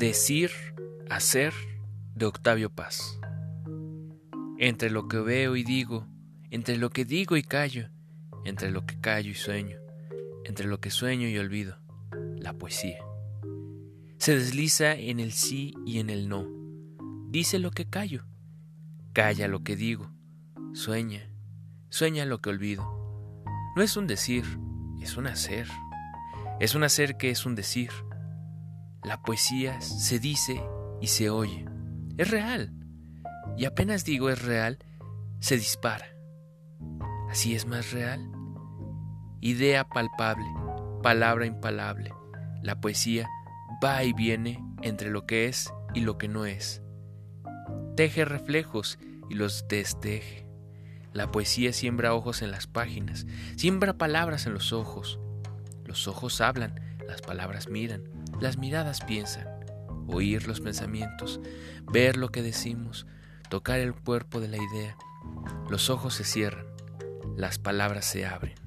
Decir, hacer de Octavio Paz. Entre lo que veo y digo, entre lo que digo y callo, entre lo que callo y sueño, entre lo que sueño y olvido, la poesía. Se desliza en el sí y en el no. Dice lo que callo, calla lo que digo, sueña, sueña lo que olvido. No es un decir, es un hacer. Es un hacer que es un decir. La poesía se dice y se oye. Es real. Y apenas digo es real, se dispara. Así es más real. Idea palpable, palabra impalable. La poesía va y viene entre lo que es y lo que no es. Teje reflejos y los desteje. La poesía siembra ojos en las páginas, siembra palabras en los ojos. Los ojos hablan, las palabras miran, las miradas piensan, oír los pensamientos, ver lo que decimos, tocar el cuerpo de la idea. Los ojos se cierran, las palabras se abren.